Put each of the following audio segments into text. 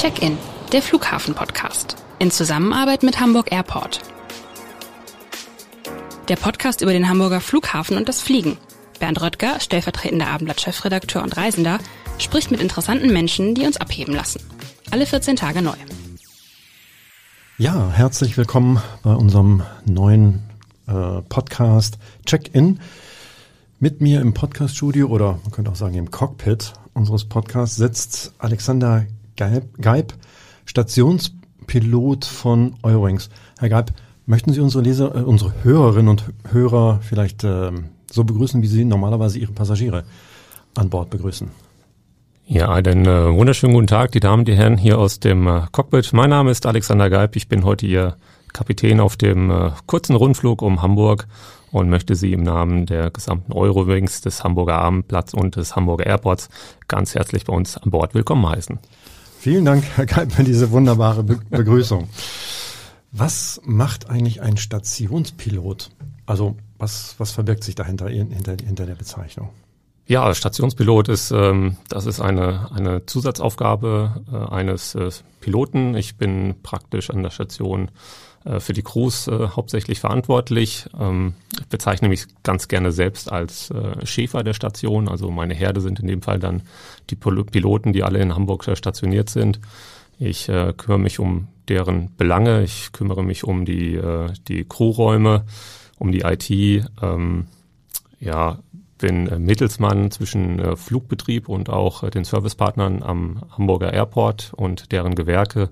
Check-in, der Flughafen-Podcast. In Zusammenarbeit mit Hamburg Airport. Der Podcast über den Hamburger Flughafen und das Fliegen. Bernd Röttger, stellvertretender Abendblatt-Chefredakteur und Reisender, spricht mit interessanten Menschen, die uns abheben lassen. Alle 14 Tage neu. Ja, herzlich willkommen bei unserem neuen äh, Podcast Check-in. Mit mir im Podcaststudio oder man könnte auch sagen im Cockpit unseres Podcasts sitzt Alexander Geib, Stationspilot von Eurowings. Herr Geib, möchten Sie unsere Leser, äh, unsere Hörerinnen und Hörer vielleicht äh, so begrüßen, wie Sie normalerweise Ihre Passagiere an Bord begrüßen? Ja, einen äh, wunderschönen guten Tag, die Damen, die Herren hier aus dem äh, Cockpit. Mein Name ist Alexander Geib. Ich bin heute Ihr Kapitän auf dem äh, kurzen Rundflug um Hamburg und möchte Sie im Namen der gesamten Eurowings, des Hamburger Abendplatz und des Hamburger Airports ganz herzlich bei uns an Bord willkommen heißen. Vielen Dank, Herr Geib, für diese wunderbare Be Begrüßung. Was macht eigentlich ein Stationspilot? Also was, was verbirgt sich dahinter hinter, hinter der Bezeichnung? Ja, Stationspilot ist ähm, das ist eine eine Zusatzaufgabe äh, eines äh, Piloten. Ich bin praktisch an der Station für die Crews äh, hauptsächlich verantwortlich. Ähm, ich bezeichne mich ganz gerne selbst als äh, Schäfer der Station. Also meine Herde sind in dem Fall dann die Piloten, die alle in Hamburg stationiert sind. Ich äh, kümmere mich um deren Belange. Ich kümmere mich um die, äh, die Crewräume, um die IT. Ähm, ja, bin äh, Mittelsmann zwischen äh, Flugbetrieb und auch äh, den Servicepartnern am Hamburger Airport und deren Gewerke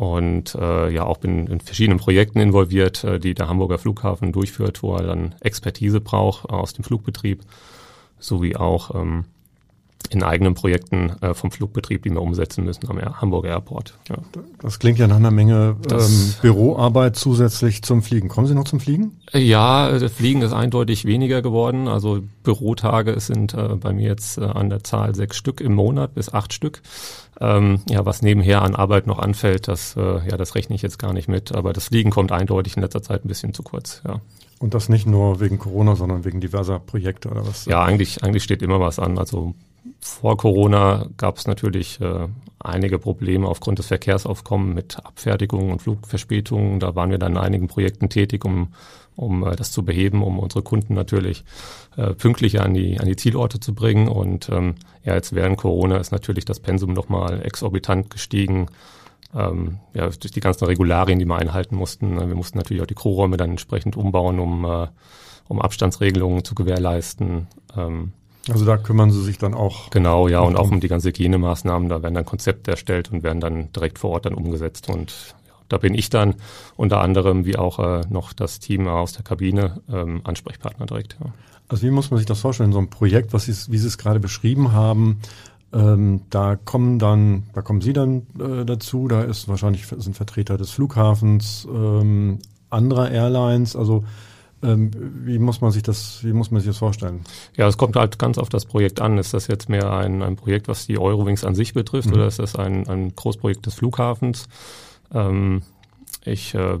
und äh, ja auch bin in verschiedenen Projekten involviert, äh, die der Hamburger Flughafen durchführt, wo er dann Expertise braucht aus dem Flugbetrieb, sowie auch ähm, in eigenen Projekten äh, vom Flugbetrieb, die wir umsetzen müssen am Hamburger Airport. Ja. Das klingt ja nach einer Menge ähm, Büroarbeit zusätzlich zum Fliegen. Kommen Sie noch zum Fliegen? Ja, das Fliegen ist eindeutig weniger geworden. Also Bürotage sind äh, bei mir jetzt äh, an der Zahl sechs Stück im Monat bis acht Stück. Ähm, ja, was nebenher an Arbeit noch anfällt, das, äh, ja, das rechne ich jetzt gar nicht mit. Aber das Fliegen kommt eindeutig in letzter Zeit ein bisschen zu kurz. Ja. Und das nicht nur wegen Corona, sondern wegen diverser Projekte oder was? Ja, eigentlich, eigentlich steht immer was an. Also vor Corona gab es natürlich äh, einige Probleme aufgrund des Verkehrsaufkommens mit Abfertigungen und Flugverspätungen. Da waren wir dann in einigen Projekten tätig, um, um äh, das zu beheben, um unsere Kunden natürlich äh, pünktlicher an die, an die Zielorte zu bringen. Und ähm, ja, jetzt während Corona ist natürlich das Pensum nochmal exorbitant gestiegen. Ähm, ja, durch die ganzen Regularien, die wir einhalten mussten. Wir mussten natürlich auch die Crewräume dann entsprechend umbauen, um, äh, um Abstandsregelungen zu gewährleisten. Ähm, also da kümmern Sie sich dann auch. Genau, ja, und auch um die ganze Hygienemaßnahmen. Da werden dann Konzepte erstellt und werden dann direkt vor Ort dann umgesetzt. Und ja, da bin ich dann unter anderem wie auch äh, noch das Team aus der Kabine ähm, Ansprechpartner direkt. Ja. Also wie muss man sich das vorstellen? So ein Projekt, was Sie, wie Sie es gerade beschrieben haben, ähm, da kommen dann, da kommen Sie dann äh, dazu. Da ist wahrscheinlich sind Vertreter des Flughafens, ähm, anderer Airlines. Also wie muss man sich das, wie muss man sich das vorstellen? Ja, es kommt halt ganz auf das Projekt an. Ist das jetzt mehr ein, ein Projekt, was die Eurowings an sich betrifft, mhm. oder ist das ein, ein Großprojekt des Flughafens? Ähm, ich, äh,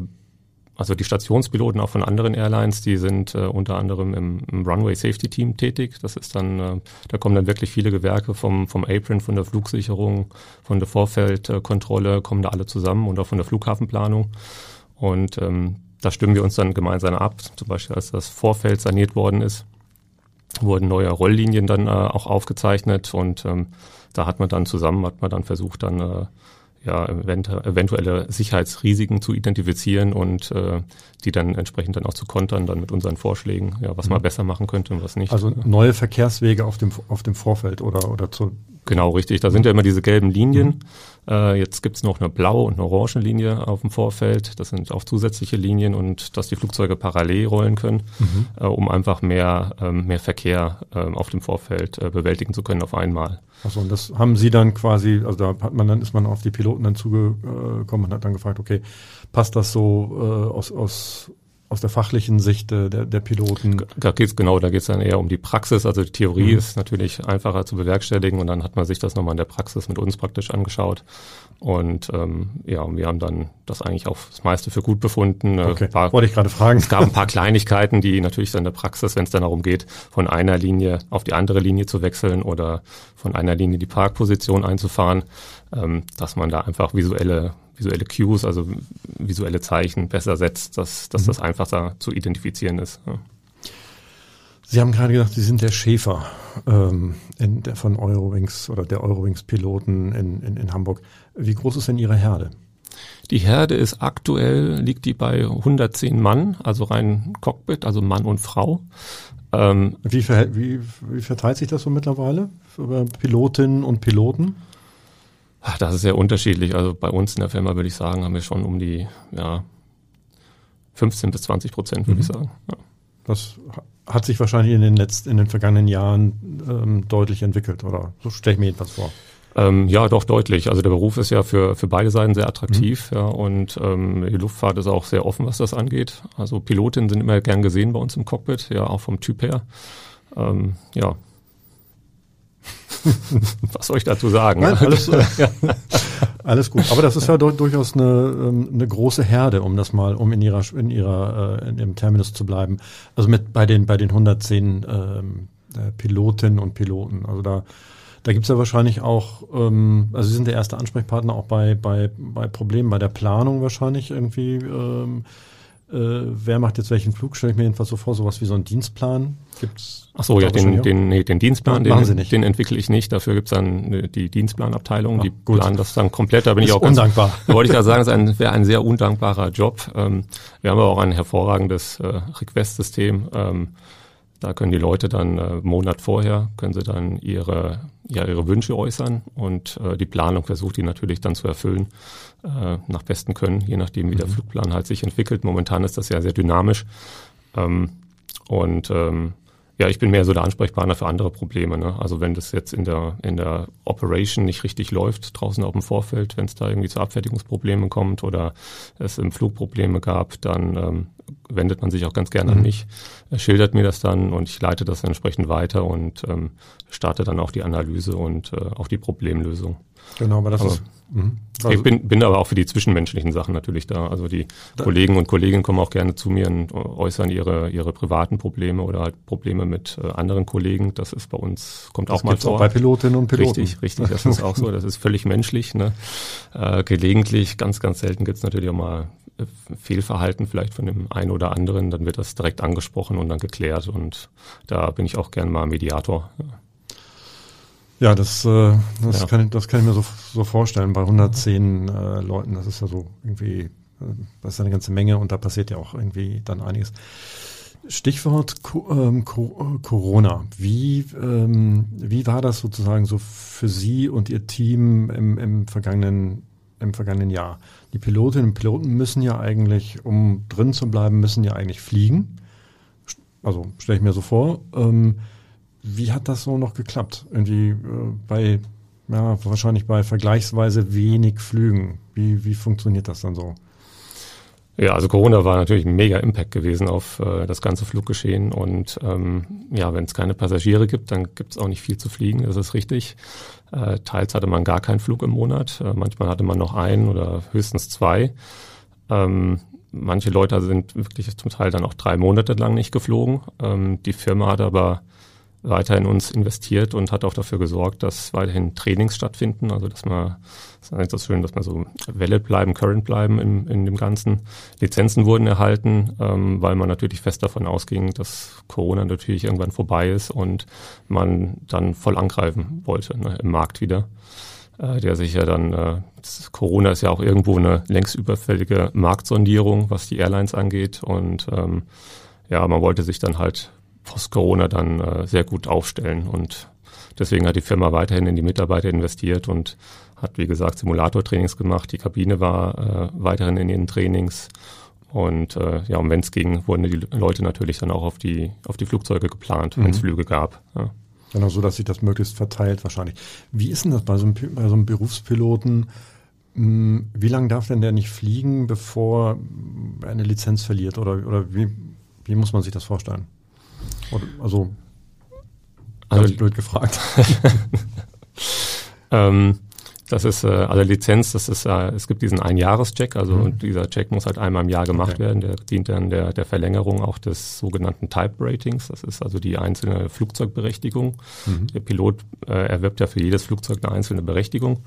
also die Stationspiloten auch von anderen Airlines, die sind äh, unter anderem im, im, Runway Safety Team tätig. Das ist dann, äh, da kommen dann wirklich viele Gewerke vom, vom Apron, von der Flugsicherung, von der Vorfeldkontrolle, kommen da alle zusammen und auch von der Flughafenplanung. Und ähm, da stimmen wir uns dann gemeinsam ab. Zum Beispiel, als das Vorfeld saniert worden ist, wurden neue Rolllinien dann äh, auch aufgezeichnet und ähm, da hat man dann zusammen, hat man dann versucht, dann äh, ja, eventuelle Sicherheitsrisiken zu identifizieren und äh, die dann entsprechend dann auch zu kontern, dann mit unseren Vorschlägen, ja, was mhm. man besser machen könnte und was nicht. Also neue Verkehrswege auf dem auf dem Vorfeld oder oder zu Genau, richtig. Da sind ja immer diese gelben Linien. Mhm. Äh, jetzt gibt's noch eine blaue und eine orange Linie auf dem Vorfeld. Das sind auch zusätzliche Linien und dass die Flugzeuge parallel rollen können, mhm. äh, um einfach mehr, ähm, mehr Verkehr äh, auf dem Vorfeld äh, bewältigen zu können auf einmal. Achso, und das haben Sie dann quasi, also da hat man dann, ist man auf die Piloten dann zugekommen und hat dann gefragt, okay, passt das so äh, aus, aus aus der fachlichen Sicht der, der Piloten. Da geht's genau, da geht's dann eher um die Praxis. Also die Theorie mhm. ist natürlich einfacher zu bewerkstelligen und dann hat man sich das nochmal in der Praxis mit uns praktisch angeschaut. Und ähm, ja, wir haben dann das eigentlich auch das meiste für gut befunden. Äh, okay. Paar, Wollte ich gerade fragen. Es gab ein paar Kleinigkeiten, die natürlich dann in der Praxis, wenn es dann darum geht, von einer Linie auf die andere Linie zu wechseln oder von einer Linie die Parkposition einzufahren, ähm, dass man da einfach visuelle visuelle Cues, also visuelle Zeichen besser setzt, dass, dass mhm. das einfacher zu identifizieren ist. Ja. Sie haben gerade gesagt, Sie sind der Schäfer ähm, in, der von Eurowings oder der Eurowings-Piloten in, in, in Hamburg. Wie groß ist denn Ihre Herde? Die Herde ist aktuell, liegt die bei 110 Mann, also rein Cockpit, also Mann und Frau. Ähm, wie, ver, wie, wie verteilt sich das so mittlerweile über Pilotinnen und Piloten? Ach, das ist sehr unterschiedlich. Also bei uns in der Firma würde ich sagen, haben wir schon um die ja, 15 bis 20 Prozent, würde mhm. ich sagen. Ja. Das hat sich wahrscheinlich in den letzten, in den vergangenen Jahren ähm, deutlich entwickelt, oder? So stelle ich mir jedenfalls vor. Ähm, ja, doch deutlich. Also der Beruf ist ja für, für beide Seiten sehr attraktiv, mhm. ja, und ähm, die Luftfahrt ist auch sehr offen, was das angeht. Also Pilotinnen sind immer gern gesehen bei uns im Cockpit, ja, auch vom Typ her. Ähm, ja, Was soll ich dazu sagen? Nein, alles, alles gut. Aber das ist ja durchaus eine, ähm, eine große Herde, um das mal, um in ihrer, in ihrer, äh, in dem Terminus zu bleiben. Also mit bei den, bei den 110 ähm, äh, Pilotinnen und Piloten. Also da, da gibt's ja wahrscheinlich auch, ähm, also Sie sind der erste Ansprechpartner auch bei, bei, bei Problemen bei der Planung wahrscheinlich irgendwie. Ähm, äh, wer macht jetzt welchen Flug, stelle ich mir jedenfalls so vor, sowas wie so einen Dienstplan gibt's. Ach so, ja, den, den, nee, den Dienstplan, den, nicht. den entwickle ich nicht. Dafür gibt's dann äh, die Dienstplanabteilung, Ach, die gut. planen das dann komplett. Da bin ich auch ganz, undankbar. Da wollte ich ja sagen, es wäre ein sehr undankbarer Job. Ähm, wir haben aber auch ein hervorragendes äh, Request-System. Ähm, da können die Leute dann äh, Monat vorher, können sie dann ihre, ja, ihre Wünsche äußern und äh, die Planung versucht die natürlich dann zu erfüllen äh, nach bestem Können, je nachdem wie mhm. der Flugplan halt sich entwickelt. Momentan ist das ja sehr dynamisch. Ähm, und ähm, ja, ich bin mehr so der Ansprechpartner für andere Probleme. Ne? Also wenn das jetzt in der, in der Operation nicht richtig läuft, draußen auf dem Vorfeld, wenn es da irgendwie zu Abfertigungsproblemen kommt oder es im Flug Probleme gab, dann ähm, wendet man sich auch ganz gerne mhm. an mich, schildert mir das dann und ich leite das entsprechend weiter und ähm, starte dann auch die Analyse und äh, auch die Problemlösung. Genau, aber das aber, ist. Mh. Also, ich bin, bin aber auch für die zwischenmenschlichen Sachen natürlich da. Also die da, Kollegen und Kolleginnen kommen auch gerne zu mir und äußern ihre, ihre privaten Probleme oder halt Probleme mit äh, anderen Kollegen. Das ist bei uns, kommt auch mal vor. Auch bei Pilotinnen und Piloten. Richtig, richtig, das ist auch so. Das ist völlig menschlich. Ne? Äh, gelegentlich, ganz, ganz selten gibt es natürlich auch mal äh, Fehlverhalten vielleicht von dem einen oder anderen. Dann wird das direkt angesprochen und dann geklärt. Und da bin ich auch gerne mal Mediator. Ja. Ja, das, äh, das, ja. Kann, ich, das kann ich mir so, so vorstellen. Bei 110 äh, Leuten, das ist ja so irgendwie, äh, das ist eine ganze Menge und da passiert ja auch irgendwie dann einiges. Stichwort Co ähm, Co Corona. Wie, ähm, wie war das sozusagen so für Sie und Ihr Team im, im, vergangenen, im vergangenen Jahr? Die Pilotinnen und Piloten müssen ja eigentlich, um drin zu bleiben, müssen ja eigentlich fliegen. Also stelle ich mir so vor. Ähm, wie hat das so noch geklappt? Irgendwie äh, bei, ja, wahrscheinlich bei vergleichsweise wenig Flügen. Wie, wie funktioniert das dann so? Ja, also Corona war natürlich ein mega Impact gewesen auf äh, das ganze Fluggeschehen. Und ähm, ja, wenn es keine Passagiere gibt, dann gibt es auch nicht viel zu fliegen, das ist richtig. Äh, teils hatte man gar keinen Flug im Monat, äh, manchmal hatte man noch einen oder höchstens zwei. Ähm, manche Leute sind wirklich zum Teil dann auch drei Monate lang nicht geflogen. Ähm, die Firma hat aber weiter in uns investiert und hat auch dafür gesorgt, dass weiterhin Trainings stattfinden. Also dass man, das ist eigentlich das schön, dass man so Welle bleiben, current bleiben in, in dem Ganzen. Lizenzen wurden erhalten, ähm, weil man natürlich fest davon ausging, dass Corona natürlich irgendwann vorbei ist und man dann voll angreifen wollte ne, im Markt wieder. Äh, der sich ja dann, äh, Corona ist ja auch irgendwo eine längst überfällige Marktsondierung, was die Airlines angeht. Und ähm, ja, man wollte sich dann halt post-Corona dann äh, sehr gut aufstellen. Und deswegen hat die Firma weiterhin in die Mitarbeiter investiert und hat, wie gesagt, Simulator-Trainings gemacht. Die Kabine war äh, weiterhin in ihren Trainings. Und äh, ja, und wenn es ging, wurden die Leute natürlich dann auch auf die, auf die Flugzeuge geplant, mhm. wenn es Flüge gab. Ja. Genau, so dass sich das möglichst verteilt wahrscheinlich. Wie ist denn das bei so einem, bei so einem Berufspiloten? Hm, wie lange darf denn der nicht fliegen, bevor er eine Lizenz verliert? Oder, oder wie, wie muss man sich das vorstellen? Also, also blöd gefragt. ähm, das ist äh, also Lizenz, das ist äh, es gibt diesen Einjahrescheck, also mhm. und dieser Check muss halt einmal im Jahr gemacht okay. werden. Der dient dann der, der Verlängerung auch des sogenannten Type Ratings. Das ist also die einzelne Flugzeugberechtigung. Mhm. Der Pilot äh, erwirbt ja für jedes Flugzeug eine einzelne Berechtigung.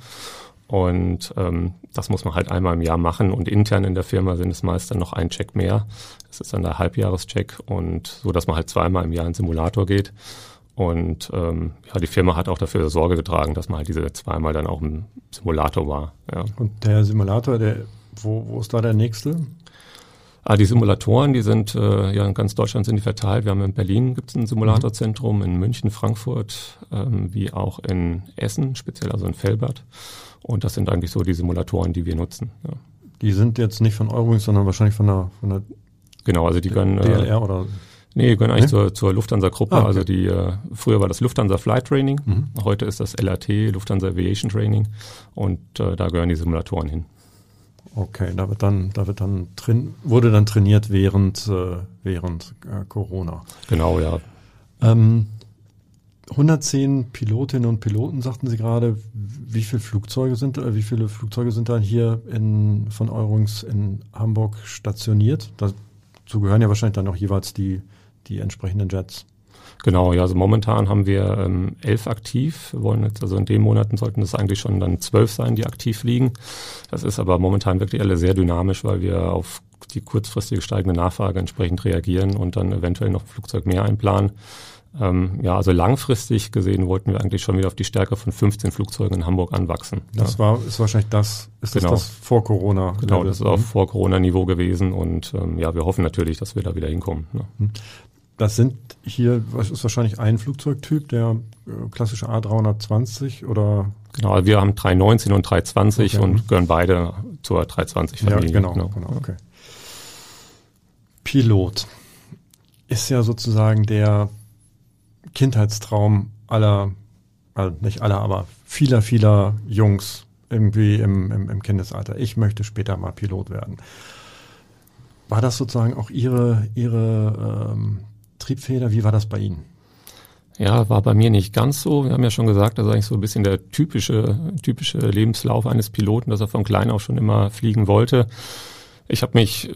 Und ähm, das muss man halt einmal im Jahr machen. Und intern in der Firma sind es meist dann noch ein Check mehr. Das ist dann der Halbjahrescheck und so, dass man halt zweimal im Jahr in den Simulator geht. Und ähm, ja, die Firma hat auch dafür Sorge getragen, dass man halt diese zweimal dann auch im Simulator war. Ja. Und der Simulator, der, wo, wo ist da der nächste? Ah, die Simulatoren, die sind äh, ja in ganz Deutschland sind die verteilt. Wir haben in Berlin gibt es ein Simulatorzentrum, in München, Frankfurt, ähm, wie auch in Essen, speziell also in Felbert. Und das sind eigentlich so die Simulatoren, die wir nutzen. Ja. Die sind jetzt nicht von Eurowings, sondern wahrscheinlich von der, von der Genau, also die können DLR äh, oder Nee, die gehören eigentlich nee? zur, zur Lufthansa-Gruppe. Ah, okay. Also die äh, früher war das Lufthansa Flight Training, mhm. heute ist das LAT, Lufthansa Aviation Training und äh, da gehören die Simulatoren hin. Okay, da wird dann, da wird dann drin, wurde dann trainiert während, äh, während äh, Corona. Genau, ja. Ähm, 110 Pilotinnen und Piloten, sagten Sie gerade. Wie viele Flugzeuge sind, äh, wie viele Flugzeuge sind dann hier in, von Eurowings in Hamburg stationiert? Dazu gehören ja wahrscheinlich dann auch jeweils die, die entsprechenden Jets. Genau, ja, also momentan haben wir ähm, elf aktiv. Wir wollen jetzt, also in den Monaten sollten es eigentlich schon dann zwölf sein, die aktiv fliegen. Das ist aber momentan wirklich alle sehr dynamisch, weil wir auf die kurzfristige steigende Nachfrage entsprechend reagieren und dann eventuell noch ein Flugzeug mehr einplanen. Ähm, ja, also langfristig gesehen wollten wir eigentlich schon wieder auf die Stärke von 15 Flugzeugen in Hamburg anwachsen. Das ja. war, ist wahrscheinlich das, ist genau. das, das vor Corona? Genau, das ist auch vor Corona-Niveau gewesen und ähm, ja, wir hoffen natürlich, dass wir da wieder hinkommen. Ne? Das sind hier, was ist wahrscheinlich ein Flugzeugtyp, der äh, klassische A320 oder? Genau, wir haben 319 und 320 okay. und gehören beide zur 320-Familie. Ja, genau, genau, genau okay. Pilot ist ja sozusagen der Kindheitstraum aller, also nicht aller, aber vieler, vieler Jungs irgendwie im, im, im Kindesalter. Ich möchte später mal Pilot werden. War das sozusagen auch Ihre, Ihre ähm, Triebfeder? Wie war das bei Ihnen? Ja, war bei mir nicht ganz so. Wir haben ja schon gesagt, das ist eigentlich so ein bisschen der typische, typische Lebenslauf eines Piloten, dass er von klein auf schon immer fliegen wollte. Ich habe mich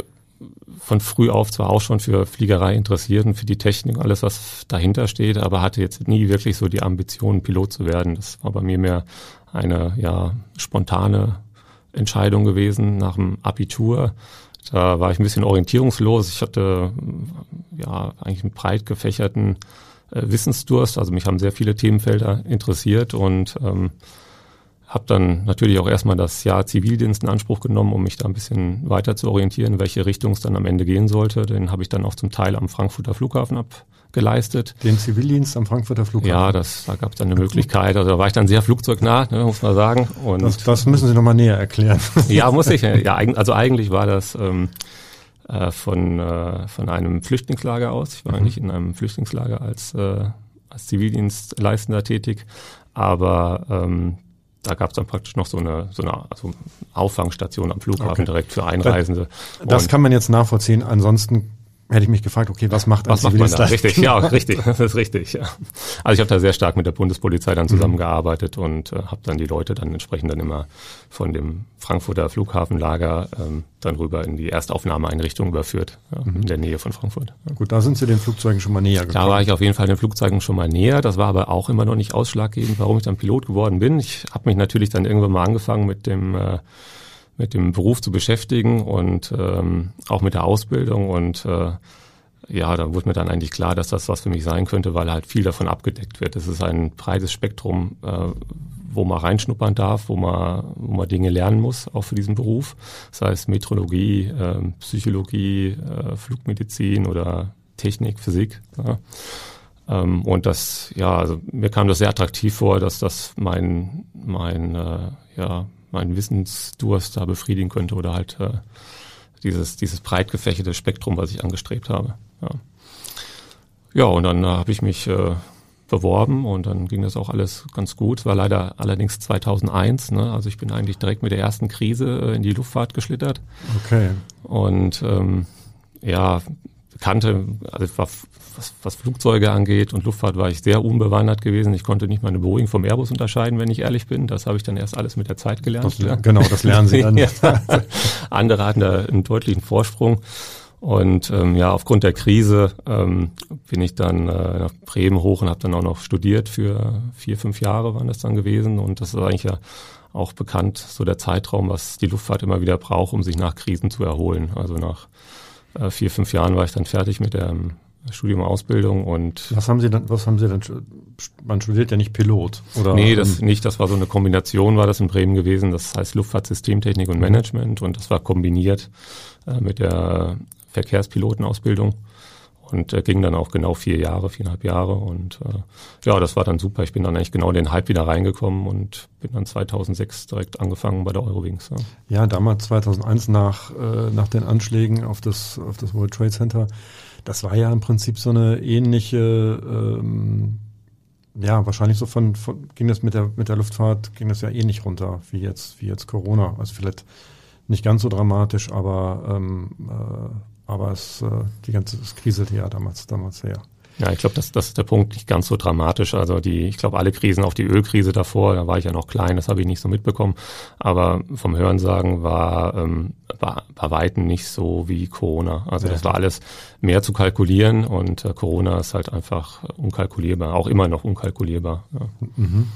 von früh auf zwar auch schon für Fliegerei interessiert und für die Technik, alles was dahinter steht, aber hatte jetzt nie wirklich so die Ambition, Pilot zu werden. Das war bei mir mehr eine ja spontane Entscheidung gewesen nach dem Abitur. Da war ich ein bisschen orientierungslos. Ich hatte ja eigentlich einen breit gefächerten äh, Wissensdurst. Also mich haben sehr viele Themenfelder interessiert und ähm, habe dann natürlich auch erstmal das Jahr Zivildienst in Anspruch genommen, um mich da ein bisschen weiter zu orientieren, welche Richtung es dann am Ende gehen sollte. Den habe ich dann auch zum Teil am Frankfurter Flughafen abgeleistet. Den Zivildienst am Frankfurter Flughafen? Ja, das, da gab es dann eine Möglichkeit. Also da war ich dann sehr flugzeugnah, ne, muss man sagen. Und das, das müssen Sie nochmal näher erklären. ja, muss ich. Ja, also eigentlich war das ähm, äh, von, äh, von einem Flüchtlingslager aus. Ich war mhm. eigentlich in einem Flüchtlingslager als, äh, als Zivildienstleistender tätig. Aber ähm, da gab es dann praktisch noch so eine, so eine also Auffangstation am Flughafen okay. direkt für Einreisende. Das Und kann man jetzt nachvollziehen. Ansonsten hätte ich mich gefragt, okay, was macht was macht man da? Richtig, ja, richtig, das ist richtig. Ja. Also ich habe da sehr stark mit der Bundespolizei dann mhm. zusammengearbeitet mhm. und äh, habe dann die Leute dann entsprechend dann immer von dem Frankfurter Flughafenlager ähm, dann rüber in die Erstaufnahmeeinrichtung überführt, ja, mhm. in der Nähe von Frankfurt. Ja. Gut, da sind Sie den Flugzeugen schon mal näher gekommen. Da war ich auf jeden Fall den Flugzeugen schon mal näher. Das war aber auch immer noch nicht ausschlaggebend, warum ich dann Pilot geworden bin. Ich habe mich natürlich dann irgendwann mal angefangen mit dem äh, mit dem Beruf zu beschäftigen und ähm, auch mit der Ausbildung und äh, ja, da wurde mir dann eigentlich klar, dass das was für mich sein könnte, weil halt viel davon abgedeckt wird. Es ist ein breites Spektrum, äh, wo man reinschnuppern darf, wo man, wo man Dinge lernen muss, auch für diesen Beruf. Das heißt Metrologie, äh, Psychologie, äh, Flugmedizin oder Technik, Physik. Ja. Ähm, und das, ja, also mir kam das sehr attraktiv vor, dass das mein, mein, äh, ja, meinen Wissensdurst da befriedigen könnte oder halt äh, dieses, dieses breit gefächerte Spektrum, was ich angestrebt habe. Ja, ja und dann äh, habe ich mich äh, beworben und dann ging das auch alles ganz gut. Es war leider allerdings 2001, ne? also ich bin eigentlich direkt mit der ersten Krise äh, in die Luftfahrt geschlittert. Okay. Und ähm, ja, kannte, also was, was Flugzeuge angeht und Luftfahrt war ich sehr unbewandert gewesen. Ich konnte nicht mal eine Boeing vom Airbus unterscheiden, wenn ich ehrlich bin. Das habe ich dann erst alles mit der Zeit gelernt. Das, genau, das lernen Sie dann. ja. Andere hatten da einen deutlichen Vorsprung. Und ähm, ja, aufgrund der Krise ähm, bin ich dann äh, nach Bremen hoch und habe dann auch noch studiert für vier, fünf Jahre waren das dann gewesen. Und das ist eigentlich ja auch bekannt, so der Zeitraum, was die Luftfahrt immer wieder braucht, um sich nach Krisen zu erholen. Also nach äh, vier, fünf Jahren war ich dann fertig mit der ähm, Studium Ausbildung und was haben Sie dann was haben Sie dann man studiert ja nicht Pilot oder? Nee, das nicht, das war so eine Kombination war das in Bremen gewesen, das heißt Luftfahrtsystemtechnik und Management und das war kombiniert äh, mit der Verkehrspilotenausbildung und äh, ging dann auch genau vier Jahre, viereinhalb Jahre und äh, ja, das war dann super. Ich bin dann eigentlich genau in den Hype wieder reingekommen und bin dann 2006 direkt angefangen bei der Eurowings. Ja, ja damals 2001 nach äh, nach den Anschlägen auf das auf das World Trade Center, das war ja im Prinzip so eine ähnliche ähm, ja, wahrscheinlich so von, von ging das mit der mit der Luftfahrt ging das ja ähnlich runter wie jetzt wie jetzt Corona. Also vielleicht nicht ganz so dramatisch, aber ähm, äh, aber es, äh, die ganze es kriselte ja damals, damals sehr. Ja, ich glaube, das, das ist der Punkt nicht ganz so dramatisch. Also die, ich glaube, alle Krisen, auch die Ölkrise davor, da war ich ja noch klein, das habe ich nicht so mitbekommen. Aber vom Hörensagen war, ähm, war bei Weitem nicht so wie Corona. Also ja. das war alles mehr zu kalkulieren und äh, Corona ist halt einfach unkalkulierbar, auch immer noch unkalkulierbar. Ja. Mhm.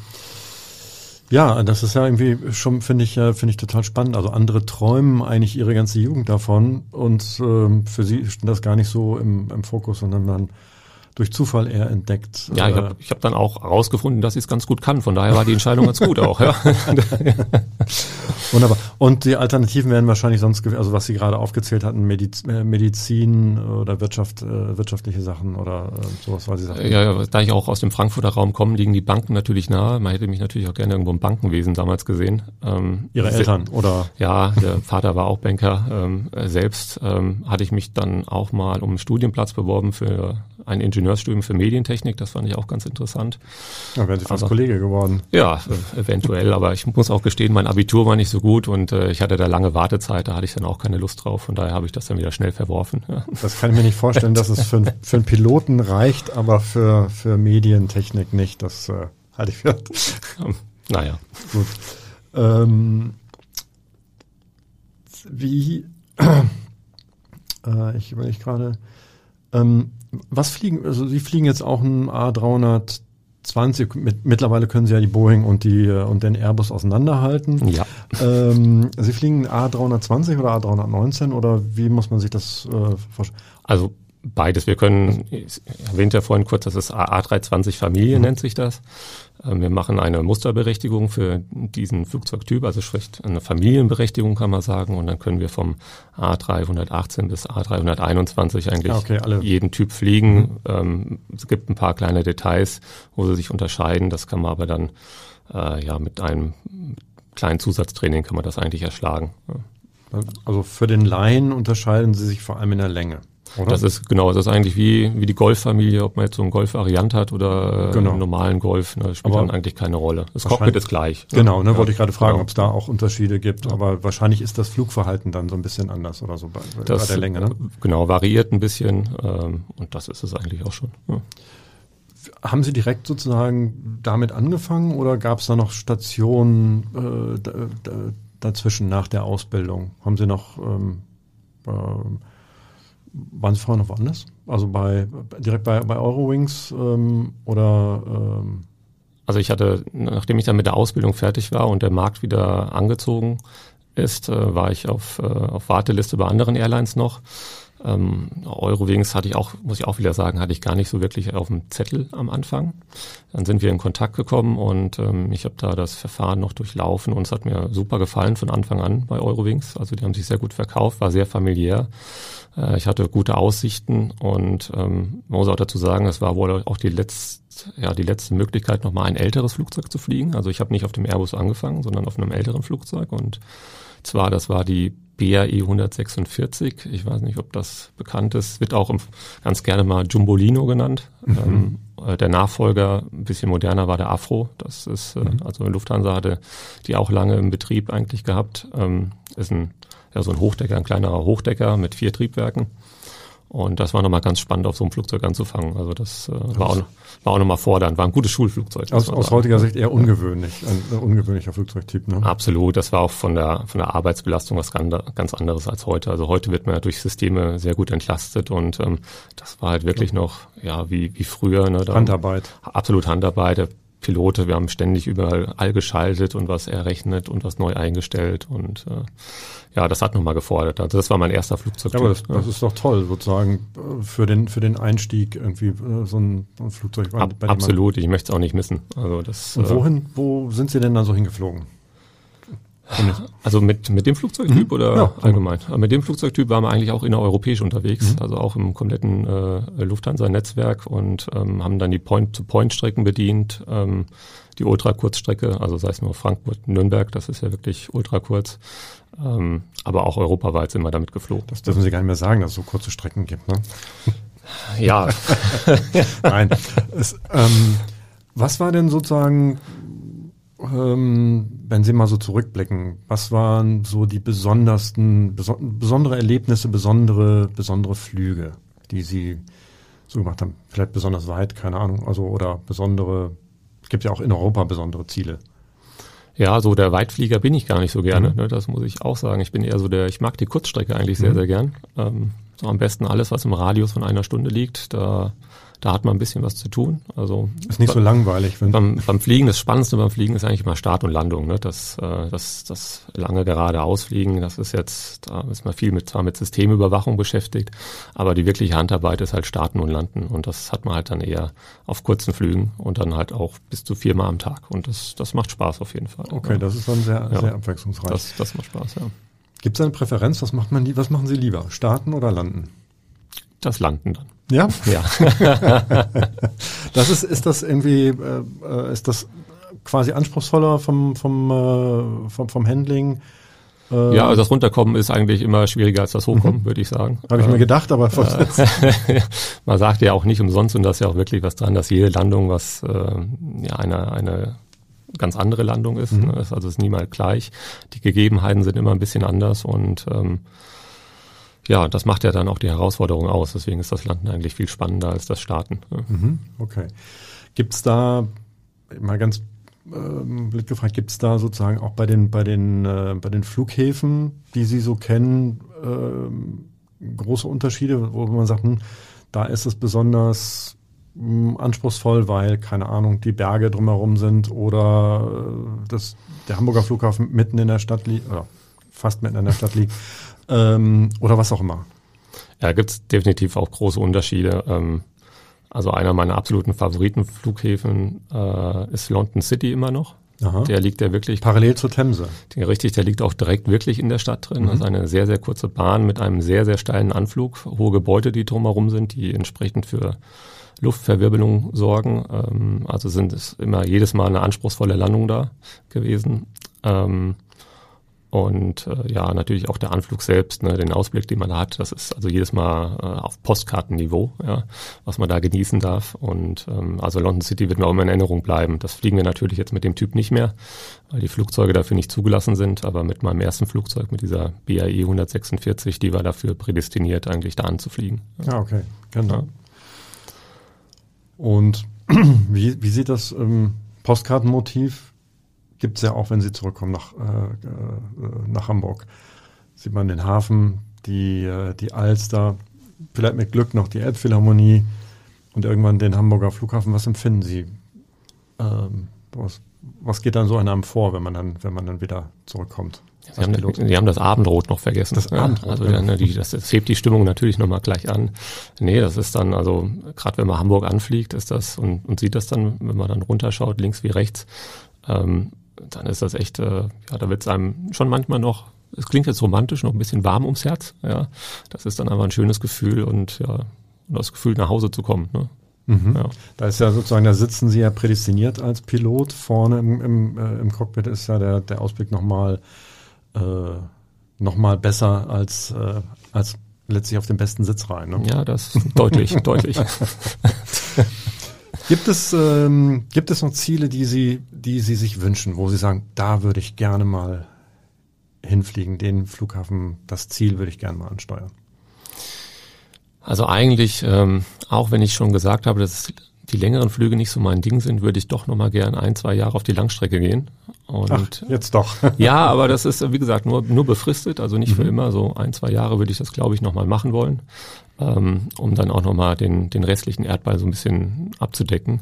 Ja, das ist ja irgendwie schon, finde ich, äh, finde ich total spannend. Also andere träumen eigentlich ihre ganze Jugend davon und ähm, für sie steht das gar nicht so im, im Fokus, sondern man durch Zufall eher entdeckt. Ja, ich habe ich hab dann auch herausgefunden, dass ich es ganz gut kann. Von daher war die Entscheidung ganz gut auch. Ja. Wunderbar. Und die Alternativen wären wahrscheinlich sonst, also was Sie gerade aufgezählt hatten, Mediz, äh, Medizin oder Wirtschaft, äh, wirtschaftliche Sachen oder äh, sowas, weil Sie sagten. Ja, ja, da ich auch aus dem Frankfurter Raum komme, liegen die Banken natürlich nahe. Man hätte mich natürlich auch gerne irgendwo im Bankenwesen damals gesehen. Ähm, Ihre Eltern oder? Ja, der Vater war auch Banker. Ähm, selbst ähm, hatte ich mich dann auch mal um einen Studienplatz beworben für ein Ingenieursstudium für Medientechnik, das fand ich auch ganz interessant. Ja, wären Sie fast aber, Kollege geworden. Ja, äh, eventuell, aber ich muss auch gestehen, mein Abitur war nicht so gut und äh, ich hatte da lange Wartezeit, da hatte ich dann auch keine Lust drauf, von daher habe ich das dann wieder schnell verworfen. Ja. Das kann ich mir nicht vorstellen, dass es für, für einen Piloten reicht, aber für, für Medientechnik nicht, das äh, halte ich für. naja. Gut. Ähm, wie, äh, ich überlege gerade, ähm, was fliegen, also Sie fliegen jetzt auch ein A320, mit, mittlerweile können Sie ja die Boeing und die und den Airbus auseinanderhalten. Ja. Ähm, Sie fliegen A320 oder A319 oder wie muss man sich das äh, vorstellen? Also beides. Wir können, ich erwähnte ja vorhin kurz, das ist A320 Familie, mhm. nennt sich das. Ähm, wir machen eine Musterberechtigung für diesen Flugzeugtyp, also sprich eine Familienberechtigung kann man sagen. Und dann können wir vom A318 bis A321 eigentlich okay, jeden Typ fliegen. Mhm. Ähm, es gibt ein paar kleine Details, wo sie sich unterscheiden. Das kann man aber dann äh, ja mit einem kleinen Zusatztraining kann man das eigentlich erschlagen. Also für den Laien unterscheiden sie sich vor allem in der Länge. Oder? Das ist genau, das ist eigentlich wie, wie die Golffamilie, ob man jetzt so einen Golf-Variant hat oder äh, genau. einen normalen Golf, ne, spielt aber dann eigentlich keine Rolle. Das Cockpit ist gleich. Ne? Genau, ne, ja, wollte ich gerade fragen, genau. ob es da auch Unterschiede gibt, aber wahrscheinlich ist das Flugverhalten dann so ein bisschen anders oder so bei, das, bei der Länge. Ne? Genau, variiert ein bisschen ähm, und das ist es eigentlich auch schon. Ja. Haben Sie direkt sozusagen damit angefangen oder gab es da noch Stationen äh, dazwischen nach der Ausbildung? Haben Sie noch ähm, äh, waren Sie vorher noch woanders? Also bei direkt bei, bei Eurowings ähm, oder ähm also ich hatte, nachdem ich dann mit der Ausbildung fertig war und der Markt wieder angezogen ist, äh, war ich auf, äh, auf Warteliste bei anderen Airlines noch ähm, Eurowings hatte ich auch, muss ich auch wieder sagen, hatte ich gar nicht so wirklich auf dem Zettel am Anfang. Dann sind wir in Kontakt gekommen und ähm, ich habe da das Verfahren noch durchlaufen und es hat mir super gefallen von Anfang an bei Eurowings. Also die haben sich sehr gut verkauft, war sehr familiär. Äh, ich hatte gute Aussichten und ähm, man muss auch dazu sagen, es war wohl auch die letzte, ja, die letzte Möglichkeit, nochmal ein älteres Flugzeug zu fliegen. Also ich habe nicht auf dem Airbus angefangen, sondern auf einem älteren Flugzeug und zwar, das war die BAE 146. Ich weiß nicht, ob das bekannt ist. Wird auch ganz gerne mal Jumbolino genannt. Mhm. Ähm, äh, der Nachfolger ein bisschen moderner war der Afro. Das ist, äh, mhm. also Lufthansa hatte die auch lange im Betrieb eigentlich gehabt. Ähm, ist ein, ja, so ein Hochdecker, ein kleinerer Hochdecker mit vier Triebwerken. Und das war nochmal ganz spannend, auf so einem Flugzeug anzufangen. Also das, äh, war, auch, war auch nochmal fordernd. War ein gutes Schulflugzeug. Aus, aus heutiger Sicht eher ungewöhnlich, ein, ungewöhnlicher Flugzeugtyp. Ne? Absolut. Das war auch von der, von der Arbeitsbelastung was ganz anderes als heute. Also heute wird man ja durch Systeme sehr gut entlastet und ähm, das war halt wirklich noch ja wie, wie früher. Ne? Da, Handarbeit. Absolut Handarbeit. Pilote, wir haben ständig überall all geschaltet und was errechnet und was neu eingestellt und äh, ja, das hat nochmal gefordert. Also das war mein erster Flugzeug. Ja, aber das, das, ist doch toll, sozusagen für den für den Einstieg irgendwie äh, so ein, ein Flugzeug. Ab, absolut, ich möchte es auch nicht missen. Also das. Und wohin, wo sind Sie denn dann so hingeflogen? Also mit, mit dem Flugzeugtyp mhm. oder ja, allgemein? Aber mit dem Flugzeugtyp waren wir eigentlich auch innereuropäisch unterwegs, mhm. also auch im kompletten äh, Lufthansa-Netzwerk und ähm, haben dann die Point-to-Point-Strecken bedient, ähm, die Ultrakurzstrecke, also sei es nur Frankfurt-Nürnberg, das ist ja wirklich ultra kurz, ähm, aber auch europaweit sind wir damit geflogen. Das dürfen Sie gar nicht mehr sagen, dass es so kurze Strecken gibt, ne? Ja. Nein. Es, ähm, was war denn sozusagen wenn Sie mal so zurückblicken, was waren so die besondersten, beso besondere Erlebnisse, besondere, besondere Flüge, die Sie so gemacht haben? Vielleicht besonders weit, keine Ahnung, also oder besondere, es gibt ja auch in Europa besondere Ziele. Ja, so der Weitflieger bin ich gar nicht so gerne, mhm. ne, das muss ich auch sagen. Ich bin eher so der, ich mag die Kurzstrecke eigentlich sehr, mhm. sehr gern. Ähm, so am besten alles, was im Radius von einer Stunde liegt, da da hat man ein bisschen was zu tun. Also ist nicht so langweilig. Wenn beim, beim Fliegen, das Spannendste beim Fliegen ist eigentlich immer Start und Landung. Ne? Das, äh, das, das lange gerade Ausfliegen, das ist jetzt, da ist man viel mit, zwar mit Systemüberwachung beschäftigt, aber die wirkliche Handarbeit ist halt Starten und Landen. Und das hat man halt dann eher auf kurzen Flügen und dann halt auch bis zu viermal am Tag. Und das, das macht Spaß auf jeden Fall. Okay, ja. das ist dann sehr, ja. sehr abwechslungsreich. Das, das macht Spaß, ja. Gibt es eine Präferenz? Was macht man, was machen Sie lieber? Starten oder landen? Das Landen dann. Ja? Ja. das ist, ist das irgendwie, äh, ist das quasi anspruchsvoller vom, vom, äh, vom, vom Handling? Äh, ja, also das Runterkommen ist eigentlich immer schwieriger als das Hochkommen, mhm. würde ich sagen. Habe ich mir gedacht, aber äh, man sagt ja auch nicht umsonst und das ist ja auch wirklich was dran, dass jede Landung was äh, ja eine eine ganz andere Landung ist. Mhm. Ne? Also es ist niemals gleich. Die Gegebenheiten sind immer ein bisschen anders und ähm, ja, das macht ja dann auch die Herausforderung aus. Deswegen ist das Landen eigentlich viel spannender als das Starten. Mhm, okay. Gibt es da, mal ganz ähm, blöd gefragt, gibt es da sozusagen auch bei den, bei den, äh, bei den Flughäfen, die Sie so kennen, äh, große Unterschiede, wo man sagt, hm, da ist es besonders hm, anspruchsvoll, weil, keine Ahnung, die Berge drumherum sind oder äh, das, der Hamburger Flughafen mitten in der Stadt liegt, oder fast mitten in der Stadt liegt ähm, oder was auch immer. Ja, gibt es definitiv auch große Unterschiede. Ähm, also einer meiner absoluten Favoritenflughäfen äh, ist London City immer noch. Aha. Der liegt ja wirklich parallel zur Themse. Der, richtig, der liegt auch direkt wirklich in der Stadt drin. Mhm. Ist eine sehr sehr kurze Bahn mit einem sehr sehr steilen Anflug, hohe Gebäude, die drumherum sind, die entsprechend für Luftverwirbelung sorgen. Ähm, also sind es immer jedes Mal eine anspruchsvolle Landung da gewesen. Ähm, und äh, ja, natürlich auch der Anflug selbst, ne, den Ausblick, den man hat, das ist also jedes Mal äh, auf Postkartenniveau, ja, was man da genießen darf. Und ähm, also London City wird mir auch immer in Erinnerung bleiben. Das fliegen wir natürlich jetzt mit dem Typ nicht mehr, weil die Flugzeuge dafür nicht zugelassen sind. Aber mit meinem ersten Flugzeug, mit dieser BAE 146, die war dafür prädestiniert, eigentlich da anzufliegen. Ja, ah, okay, genau. Ja. Und wie, wie sieht das ähm, Postkartenmotiv gibt es ja auch, wenn sie zurückkommen nach, äh, äh, nach Hamburg. Sieht man den Hafen, die, äh, die Alster, vielleicht mit Glück noch die Elbphilharmonie und irgendwann den Hamburger Flughafen. Was empfinden Sie? Ähm, was, was geht dann so an einem vor, wenn man dann, wenn man dann wieder zurückkommt? Sie haben, Sie haben, das Abendrot noch vergessen. Das Abendrot. Also ja. dann, die, das, das hebt die Stimmung natürlich nochmal gleich an. Nee, das ist dann, also gerade wenn man Hamburg anfliegt, ist das und, und sieht das dann, wenn man dann runterschaut, links wie rechts, ähm, dann ist das echt, äh, ja, da wird es einem schon manchmal noch, es klingt jetzt romantisch, noch ein bisschen warm ums Herz. Ja, das ist dann einfach ein schönes Gefühl und ja, das Gefühl nach Hause zu kommen. Ne? Mhm. Ja. Da ist ja sozusagen, da sitzen Sie ja prädestiniert als Pilot. Vorne im, im, äh, im Cockpit ist ja der, der Ausblick nochmal äh, noch besser als, äh, als letztlich auf den besten Sitz rein. Ne? Ja, das deutlich, deutlich. Gibt es, ähm, gibt es noch Ziele, die Sie, die Sie sich wünschen, wo Sie sagen, da würde ich gerne mal hinfliegen, den Flughafen, das Ziel würde ich gerne mal ansteuern? Also eigentlich, ähm, auch wenn ich schon gesagt habe, dass die längeren Flüge nicht so mein Ding sind, würde ich doch noch mal gern ein, zwei Jahre auf die Langstrecke gehen. Und Ach, jetzt doch. ja, aber das ist, wie gesagt, nur, nur befristet, also nicht mhm. für immer. So ein, zwei Jahre würde ich das, glaube ich, noch mal machen wollen ähm, um dann auch nochmal den, den restlichen Erdball so ein bisschen abzudecken.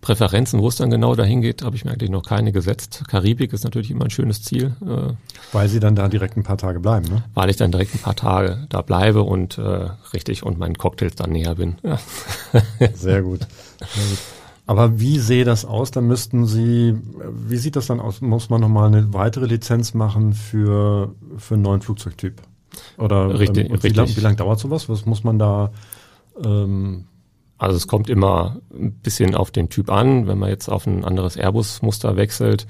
Präferenzen, wo es dann genau dahin geht, habe ich mir eigentlich noch keine gesetzt. Karibik ist natürlich immer ein schönes Ziel. Äh, weil Sie dann da direkt ein paar Tage bleiben, ne? Weil ich dann direkt ein paar Tage da bleibe und äh, richtig und meinen Cocktails dann näher bin. Ja. Sehr gut. Sehr gut. Aber wie sehe das aus? Dann müssten Sie, wie sieht das dann aus? Muss man nochmal eine weitere Lizenz machen für, für einen neuen Flugzeugtyp? Oder richtig, ähm, wie lange lang dauert sowas? Was muss man da ähm, also es kommt immer ein bisschen auf den Typ an. Wenn man jetzt auf ein anderes Airbus-Muster wechselt,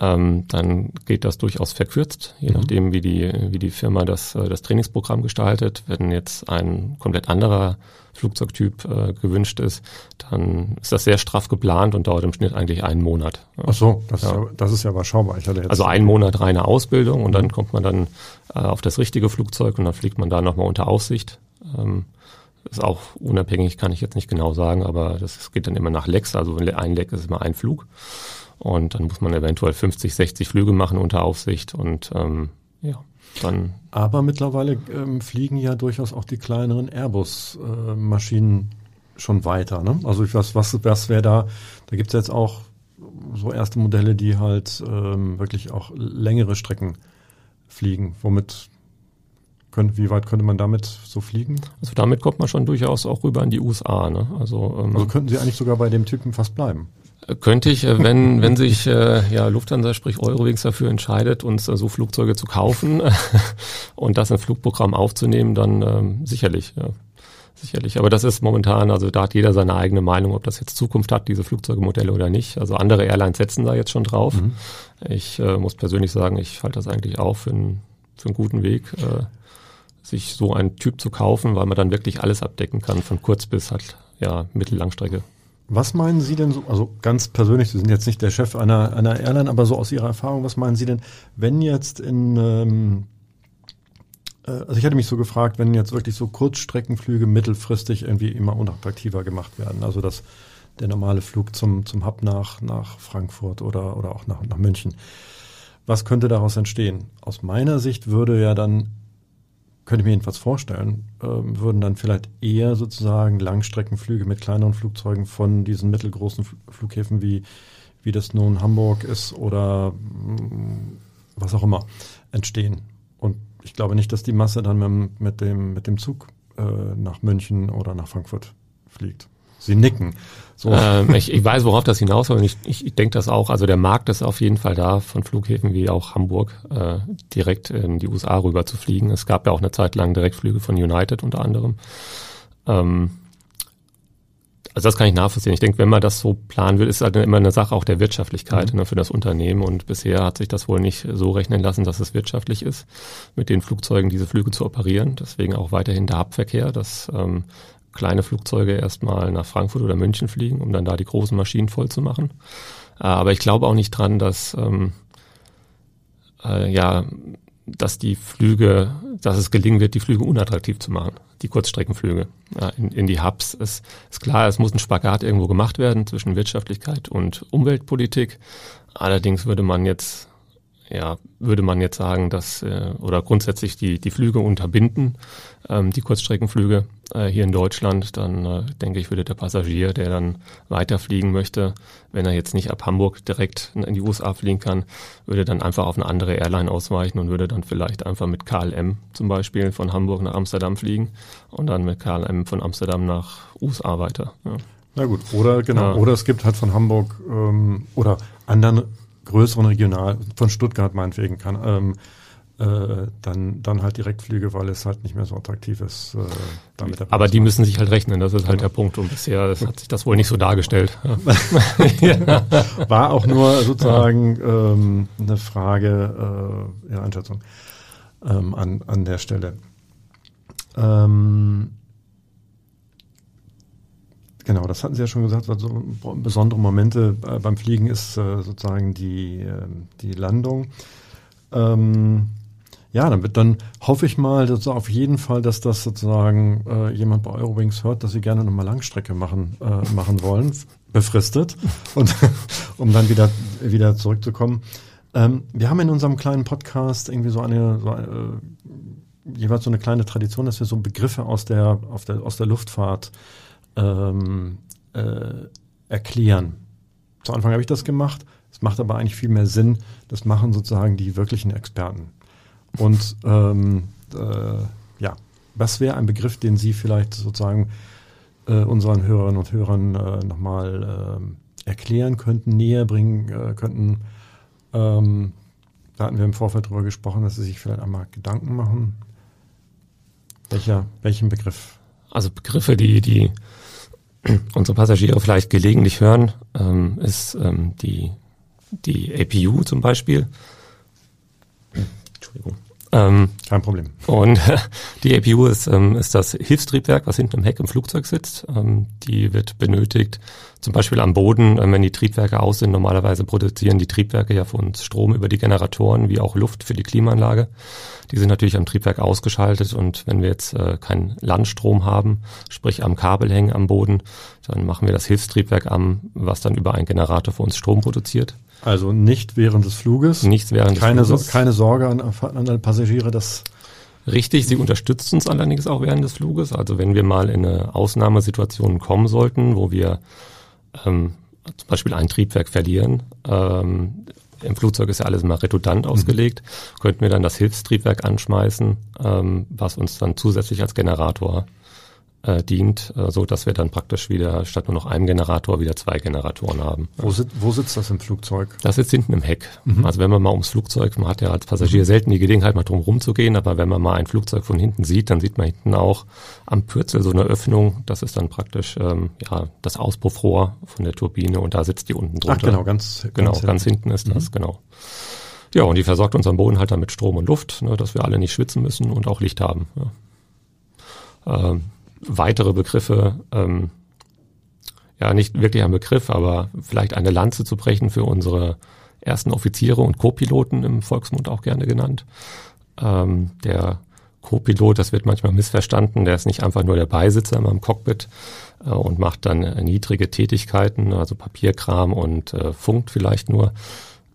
ähm, dann geht das durchaus verkürzt, je mhm. nachdem, wie die, wie die Firma das, äh, das Trainingsprogramm gestaltet. Wenn jetzt ein komplett anderer Flugzeugtyp äh, gewünscht ist, dann ist das sehr straff geplant und dauert im Schnitt eigentlich einen Monat. Ach so, das, ja. Ist, ja, das ist ja überschaubar. Ich hatte jetzt also einen Monat reine Ausbildung und dann mhm. kommt man dann äh, auf das richtige Flugzeug und dann fliegt man da nochmal unter Aussicht. Ähm, ist auch unabhängig, kann ich jetzt nicht genau sagen, aber das geht dann immer nach Lecks. Also ein Leck ist immer ein Flug. Und dann muss man eventuell 50, 60 Flüge machen unter Aufsicht und ähm, ja, dann. Aber mittlerweile ähm, fliegen ja durchaus auch die kleineren Airbus-Maschinen äh, schon weiter. Ne? Also ich weiß, was, was wäre da, da gibt's jetzt auch so erste Modelle, die halt ähm, wirklich auch längere Strecken fliegen. Womit könnte, wie weit könnte man damit so fliegen? Also damit kommt man schon durchaus auch rüber in die USA. Ne? Also, ähm, also könnten Sie eigentlich sogar bei dem Typen fast bleiben? Könnte ich, äh, wenn, wenn sich äh, ja, Lufthansa, sprich Eurowings dafür entscheidet, uns äh, so Flugzeuge zu kaufen und das in Flugprogramm aufzunehmen, dann ähm, sicherlich, ja. Sicherlich, aber das ist momentan, also da hat jeder seine eigene Meinung, ob das jetzt Zukunft hat, diese Flugzeugemodelle oder nicht. Also andere Airlines setzen da jetzt schon drauf. Mhm. Ich äh, muss persönlich sagen, ich halte das eigentlich auch für, ein, für einen guten Weg, äh, sich so einen Typ zu kaufen, weil man dann wirklich alles abdecken kann, von kurz bis halt ja Mittellangstrecke. Was meinen Sie denn so, also ganz persönlich, Sie sind jetzt nicht der Chef einer, einer Airline, aber so aus Ihrer Erfahrung, was meinen Sie denn, wenn jetzt in, ähm, äh, also ich hätte mich so gefragt, wenn jetzt wirklich so Kurzstreckenflüge mittelfristig irgendwie immer unattraktiver gemacht werden, also dass der normale Flug zum, zum Hub nach, nach Frankfurt oder, oder auch nach, nach München. Was könnte daraus entstehen? Aus meiner Sicht würde ja dann könnte ich mir jedenfalls vorstellen, ähm, würden dann vielleicht eher sozusagen Langstreckenflüge mit kleineren Flugzeugen von diesen mittelgroßen Flughäfen wie, wie das nun Hamburg ist oder mm, was auch immer entstehen. Und ich glaube nicht, dass die Masse dann mit, dem, mit dem Zug äh, nach München oder nach Frankfurt fliegt. Sie nicken. So. Ähm, ich, ich weiß, worauf das hinaus soll. Und ich, ich, ich denke das auch. Also der Markt ist auf jeden Fall da, von Flughäfen wie auch Hamburg äh, direkt in die USA rüber zu fliegen. Es gab ja auch eine Zeit lang Direktflüge von United unter anderem. Ähm, also das kann ich nachvollziehen. Ich denke, wenn man das so planen will, ist halt immer eine Sache auch der Wirtschaftlichkeit mhm. ne, für das Unternehmen. Und bisher hat sich das wohl nicht so rechnen lassen, dass es wirtschaftlich ist, mit den Flugzeugen diese Flüge zu operieren. Deswegen auch weiterhin der Hubverkehr. Das ähm, kleine Flugzeuge erstmal nach Frankfurt oder München fliegen, um dann da die großen Maschinen voll zu machen. Äh, aber ich glaube auch nicht dran, dass ähm, äh, ja, dass die Flüge, dass es gelingen wird, die Flüge unattraktiv zu machen, die Kurzstreckenflüge ja, in, in die Hubs. Es ist klar, es muss ein Spagat irgendwo gemacht werden zwischen Wirtschaftlichkeit und Umweltpolitik. Allerdings würde man jetzt ja, würde man jetzt sagen, dass äh, oder grundsätzlich die, die Flüge unterbinden, ähm, die Kurzstreckenflüge äh, hier in Deutschland, dann äh, denke ich, würde der Passagier, der dann weiterfliegen möchte, wenn er jetzt nicht ab Hamburg direkt in die USA fliegen kann, würde dann einfach auf eine andere Airline ausweichen und würde dann vielleicht einfach mit KLM zum Beispiel von Hamburg nach Amsterdam fliegen und dann mit KLM von Amsterdam nach USA weiter. Ja. Na gut, oder genau, ja. oder es gibt halt von Hamburg ähm, oder anderen größeren Regional, von Stuttgart meinetwegen kann, ähm, äh, dann, dann halt Direktflüge, weil es halt nicht mehr so attraktiv ist. Äh, damit Aber die müssen sich halt rechnen, das ist halt genau. der Punkt. Und bisher hat sich das wohl nicht so dargestellt. ja. War auch nur sozusagen ähm, eine Frage äh, ja, Einschätzung ähm, an, an der Stelle. Ähm, Genau, das hatten Sie ja schon gesagt, also besondere Momente äh, beim Fliegen ist äh, sozusagen die, äh, die Landung. Ähm, ja, dann wird dann hoffe ich mal dass auf jeden Fall, dass das sozusagen äh, jemand bei Eurowings hört, dass sie gerne nochmal Langstrecke machen äh, machen wollen, befristet und um dann wieder wieder zurückzukommen. Ähm, wir haben in unserem kleinen Podcast irgendwie so eine, so äh, jeweils so eine kleine Tradition, dass wir so Begriffe aus der, auf der, aus der Luftfahrt ähm, äh, erklären. Zu Anfang habe ich das gemacht. Es macht aber eigentlich viel mehr Sinn. Das machen sozusagen die wirklichen Experten. Und ähm, äh, ja, was wäre ein Begriff, den Sie vielleicht sozusagen äh, unseren Hörerinnen und Hörern äh, nochmal äh, erklären könnten, näher bringen äh, könnten? Ähm, da hatten wir im Vorfeld darüber gesprochen, dass Sie sich vielleicht einmal Gedanken machen. Welcher, welchen Begriff? Also Begriffe, die, die unsere Passagiere vielleicht gelegentlich hören, ähm, ist ähm, die, die APU zum Beispiel. Entschuldigung. Ähm, Kein Problem. Und die APU ist, ähm, ist das Hilfstriebwerk, was hinten im Heck im Flugzeug sitzt. Ähm, die wird benötigt, zum Beispiel am Boden, äh, wenn die Triebwerke aus sind. Normalerweise produzieren die Triebwerke ja für uns Strom über die Generatoren, wie auch Luft für die Klimaanlage. Die sind natürlich am Triebwerk ausgeschaltet und wenn wir jetzt äh, keinen Landstrom haben, sprich am Kabel hängen am Boden, dann machen wir das Hilfstriebwerk am, was dann über einen Generator für uns Strom produziert. Also nicht während des Fluges. Nichts während keine des Fluges. So, keine Sorge an, an alle Passagiere, dass Richtig, sie unterstützt uns allerdings auch während des Fluges. Also wenn wir mal in eine Ausnahmesituation kommen sollten, wo wir ähm, zum Beispiel ein Triebwerk verlieren, ähm, im Flugzeug ist ja alles mal redundant mhm. ausgelegt, könnten wir dann das Hilfstriebwerk anschmeißen, ähm, was uns dann zusätzlich als Generator äh, dient, äh, so dass wir dann praktisch wieder statt nur noch einem Generator wieder zwei Generatoren haben. Wo, sit, wo sitzt das im Flugzeug? Das sitzt hinten im Heck. Mhm. Also wenn man mal ums Flugzeug, man hat ja als Passagier mhm. selten die Gelegenheit, mal drum rumzugehen, aber wenn man mal ein Flugzeug von hinten sieht, dann sieht man hinten auch am Pürzel so eine Öffnung. Das ist dann praktisch ähm, ja das Auspuffrohr von der Turbine und da sitzt die unten drunter. Ach genau, ganz genau, ganz, ganz hinten ist mhm. das genau. Ja, und die versorgt uns am Boden halt dann mit Strom und Luft, ne, dass wir alle nicht schwitzen müssen und auch Licht haben. Ja. Ähm, weitere Begriffe, ähm, ja nicht wirklich ein Begriff, aber vielleicht eine Lanze zu brechen für unsere ersten Offiziere und Co-Piloten im Volksmund auch gerne genannt. Ähm, der Co-Pilot, das wird manchmal missverstanden, der ist nicht einfach nur der Beisitzer im Cockpit äh, und macht dann äh, niedrige Tätigkeiten, also Papierkram und äh, funkt vielleicht nur.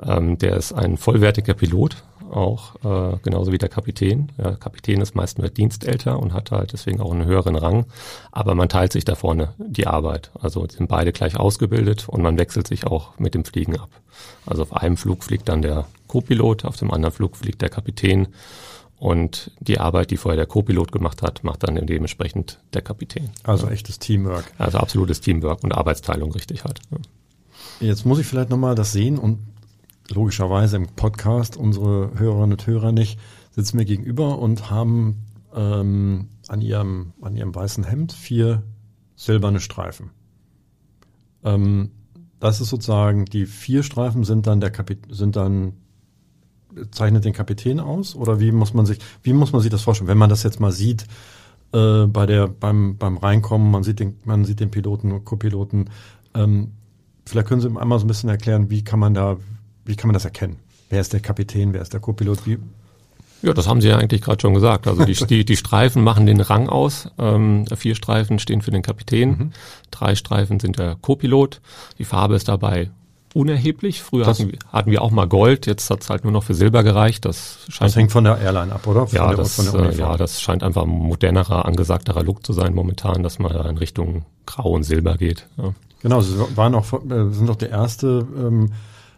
Ähm, der ist ein vollwertiger Pilot, auch äh, genauso wie der Kapitän. Der Kapitän ist meist nur dienstälter und hat halt deswegen auch einen höheren Rang. Aber man teilt sich da vorne die Arbeit. Also sind beide gleich ausgebildet und man wechselt sich auch mit dem Fliegen ab. Also auf einem Flug fliegt dann der Co-Pilot, auf dem anderen Flug fliegt der Kapitän. Und die Arbeit, die vorher der Co-Pilot gemacht hat, macht dann dementsprechend der Kapitän. Also echtes Teamwork. Also absolutes Teamwork und Arbeitsteilung richtig halt. Jetzt muss ich vielleicht nochmal das sehen und logischerweise im Podcast unsere Hörerinnen und Hörer nicht, sitzen mir gegenüber und haben ähm, an, ihrem, an ihrem weißen Hemd vier silberne Streifen. Ähm, das ist sozusagen, die vier Streifen sind dann der Kapit sind dann zeichnet den Kapitän aus oder wie muss man sich wie muss man sich das vorstellen wenn man das jetzt mal sieht äh, bei der beim beim Reinkommen man sieht den man sieht den Piloten und Copiloten ähm, vielleicht können Sie einmal so ein bisschen erklären wie kann man da wie kann man das erkennen? Wer ist der Kapitän, wer ist der Co-Pilot? Wie? Ja, das haben Sie ja eigentlich gerade schon gesagt. Also die, die, die Streifen machen den Rang aus. Ähm, vier Streifen stehen für den Kapitän, mhm. drei Streifen sind der Co-Pilot. Die Farbe ist dabei unerheblich. Früher hatten wir, hatten wir auch mal Gold, jetzt hat es halt nur noch für Silber gereicht. Das, scheint das hängt von der Airline ab, oder? Von ja, der, das, äh, ja, das scheint einfach ein modernerer, angesagterer Look zu sein momentan, dass man da in Richtung Grau und Silber geht. Ja. Genau, Sie waren auch, äh, sind doch der erste ähm,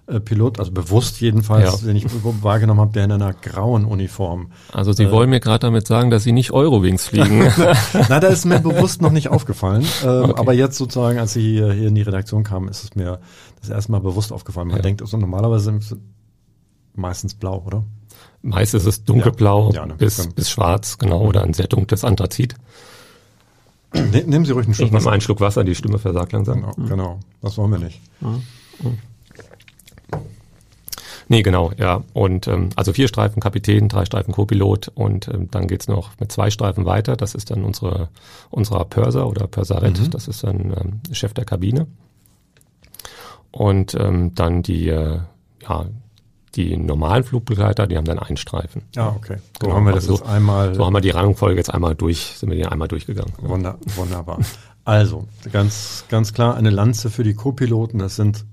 äh, Pilot, also bewusst jedenfalls, ja. den ich wahrgenommen habe, der in einer grauen Uniform. Also Sie äh, wollen mir gerade damit sagen, dass Sie nicht Eurowings fliegen. Na, da ist mir bewusst noch nicht aufgefallen. Äh, okay. Aber jetzt sozusagen, als Sie hier, hier in die Redaktion kamen, ist es mir das erste Mal bewusst aufgefallen. Man ja. denkt, also normalerweise sind meistens blau, oder? Meist ist es dunkelblau ja. Ja, ne, bis, bis schwarz, genau, oder ein sehr dunkles Anthrazit. Ne, nehmen Sie ruhig einen Schluck ich Wasser. einen Schluck Wasser, die Stimme versagt langsam. Genau, genau. das wollen wir nicht. Mhm. Nee, genau, ja. Und ähm, also vier Streifen Kapitän, drei Streifen Co-Pilot und ähm, dann geht's noch mit zwei Streifen weiter. Das ist dann unsere unserer Purser oder Purserette, mhm. das ist dann ähm, Chef der Kabine. Und ähm, dann die, äh, ja, die normalen Flugbegleiter, die haben dann einen Streifen. Ah, okay. So genau. haben wir das also, jetzt einmal. So haben wir die Rangfolge jetzt einmal durch, sind wir die einmal durchgegangen. Wunder, wunderbar. Also, ganz, ganz klar eine Lanze für die Co-Piloten. Das sind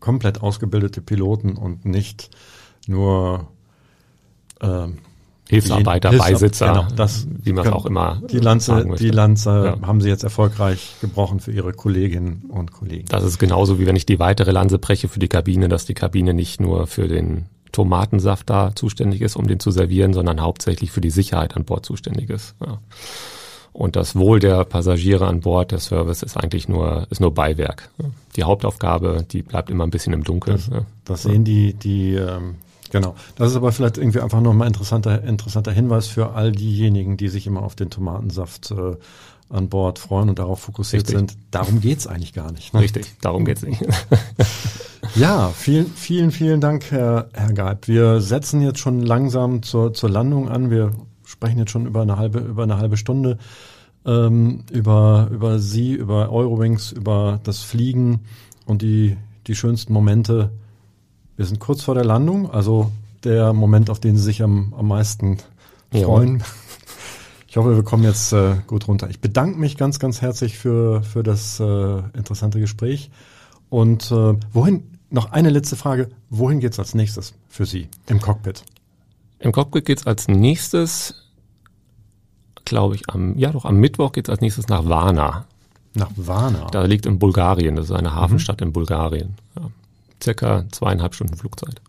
komplett ausgebildete Piloten und nicht nur ähm, Hilfsarbeiter, Hilfs Beisitzer, genau, das, wie man es auch immer Die Lanze, die Lanze ja. haben sie jetzt erfolgreich gebrochen für ihre Kolleginnen und Kollegen. Das ist genauso wie wenn ich die weitere Lanze breche für die Kabine, dass die Kabine nicht nur für den Tomatensaft da zuständig ist, um den zu servieren, sondern hauptsächlich für die Sicherheit an Bord zuständig ist. Ja. Und das Wohl der Passagiere an Bord, der Service ist eigentlich nur, ist nur Beiwerk. Die Hauptaufgabe, die bleibt immer ein bisschen im Dunkeln. Das, das sehen die, die, ähm, genau. Das ist aber vielleicht irgendwie einfach nochmal interessanter, interessanter Hinweis für all diejenigen, die sich immer auf den Tomatensaft äh, an Bord freuen und darauf fokussiert Richtig. sind. Darum geht's eigentlich gar nicht. Ne? Richtig, darum geht's nicht. ja, vielen, vielen, vielen Dank, Herr, Herr Geib. Wir setzen jetzt schon langsam zur, zur Landung an. Wir sprechen jetzt schon über eine halbe, über eine halbe Stunde ähm, über, über Sie, über Eurowings, über das Fliegen und die, die schönsten Momente. Wir sind kurz vor der Landung, also der Moment, auf den Sie sich am, am meisten freuen. Ja. Ich hoffe, wir kommen jetzt äh, gut runter. Ich bedanke mich ganz, ganz herzlich für, für das äh, interessante Gespräch. Und äh, wohin, noch eine letzte Frage, wohin geht's als nächstes für Sie im Cockpit? Im Cockpit geht's als nächstes, glaube ich, am, ja doch, am Mittwoch geht's als nächstes nach Varna. Nach Varna? Da liegt in Bulgarien, das ist eine Hafenstadt mhm. in Bulgarien. Ja. Circa zweieinhalb Stunden Flugzeit.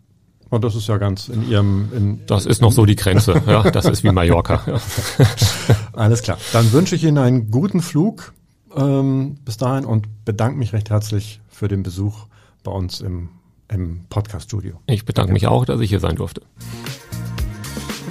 Und das ist ja ganz in Ihrem. In, das ist noch so die Grenze. ja, das ist wie Mallorca. Ja. Alles klar. Dann wünsche ich Ihnen einen guten Flug ähm, bis dahin und bedanke mich recht herzlich für den Besuch bei uns im, im Podcast-Studio. Ich bedanke mich auch, dass ich hier sein durfte.